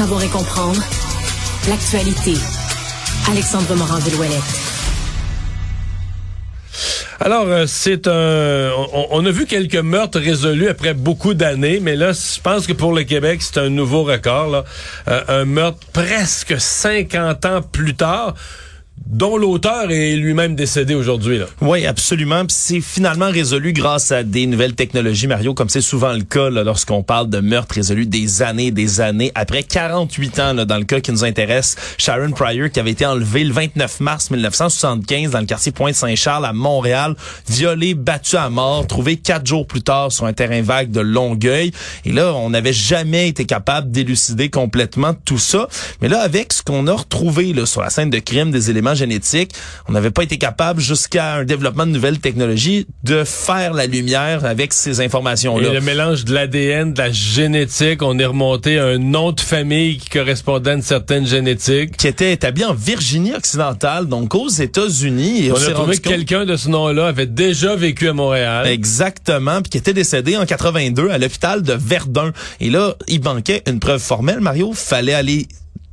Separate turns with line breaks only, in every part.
Savoir et comprendre l'actualité. Alexandre Morand-Villouellette.
Alors, euh, c'est un. On, a vu quelques meurtres résolus après beaucoup d'années, mais là, je pense que pour le Québec, c'est un nouveau record. Euh, un meurtre presque 50 ans plus tard dont l'auteur est lui-même décédé aujourd'hui.
Oui, absolument. c'est finalement résolu grâce à des nouvelles technologies, Mario, comme c'est souvent le cas lorsqu'on parle de meurtres résolus des années des années. Après 48 ans, là, dans le cas qui nous intéresse, Sharon Pryor, qui avait été enlevée le 29 mars 1975 dans le quartier Pointe-Saint-Charles à Montréal, violée, battue à mort, trouvée quatre jours plus tard sur un terrain vague de Longueuil. Et là, on n'avait jamais été capable d'élucider complètement tout ça. Mais là, avec ce qu'on a retrouvé là, sur la scène de crime, des éléments génétique. On n'avait pas été capable, jusqu'à un développement de nouvelles technologies, de faire la lumière avec ces informations-là.
Et le mélange de l'ADN, de la génétique, on est remonté à un nom de famille qui correspondait à une certaine génétique.
Qui était établi en Virginie occidentale, donc aux États-Unis.
On, on a trouvé que quelqu'un de ce nom-là avait déjà vécu à Montréal.
Exactement, puis qui était décédé en 82 à l'hôpital de Verdun. Et là, il manquait une preuve formelle, Mario. Fallait aller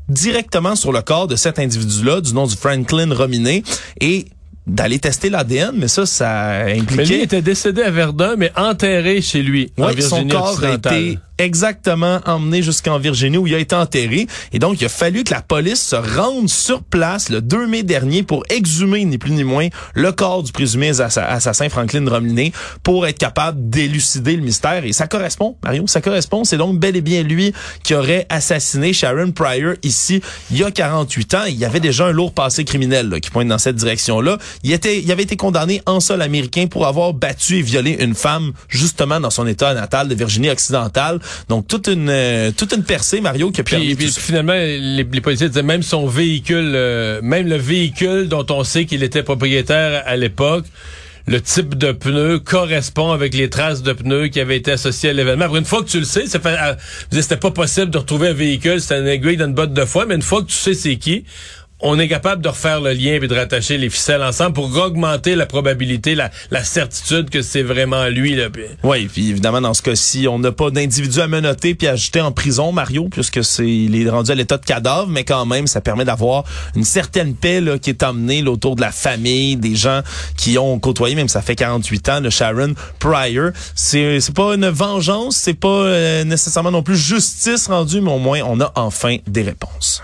directement sur le corps de cet individu-là, du nom de Franklin Rominé, et d'aller tester l'ADN, mais ça, ça impliquait... Mais
lui était décédé à Verdun, mais enterré chez lui, en Virginie
son corps a été exactement emmené jusqu'en Virginie où il a été enterré. Et donc, il a fallu que la police se rende sur place le 2 mai dernier pour exhumer, ni plus ni moins, le corps du présumé assassin Franklin Romney pour être capable d'élucider le mystère. Et ça correspond, Mario, ça correspond. C'est donc bel et bien lui qui aurait assassiné Sharon Pryor ici il y a 48 ans. Il y avait déjà un lourd passé criminel qui pointe dans cette direction-là. Il, était, il avait été condamné en sol américain pour avoir battu et violé une femme justement dans son état natal de Virginie occidentale. Donc toute une euh, toute une percée Mario qui a
puis, puis finalement les, les, policiers disaient même son véhicule euh, même le véhicule dont on sait qu'il était propriétaire à l'époque le type de pneu correspond avec les traces de pneus qui avaient été associées à l'événement. Après, une fois que tu le sais, euh, c'était pas possible de retrouver un véhicule, c'était un aiguille dans une botte de foie, mais une fois que tu sais c'est qui, on est capable de refaire le lien et de rattacher les ficelles ensemble pour augmenter la probabilité, la, certitude que c'est vraiment lui. Là.
Oui, puis évidemment, dans ce cas-ci, on n'a pas d'individu à menotter puis à jeter en prison, Mario, puisque c'est il est rendu à l'état de cadavre, mais quand même, ça permet d'avoir une certaine paix là, qui est emmenée autour de la famille, des gens qui ont côtoyé, même ça fait 48 ans, le Sharon Pryor. C'est, c'est pas une vengeance, c'est pas euh, nécessairement non plus justice rendue, mais au moins, on a enfin des réponses.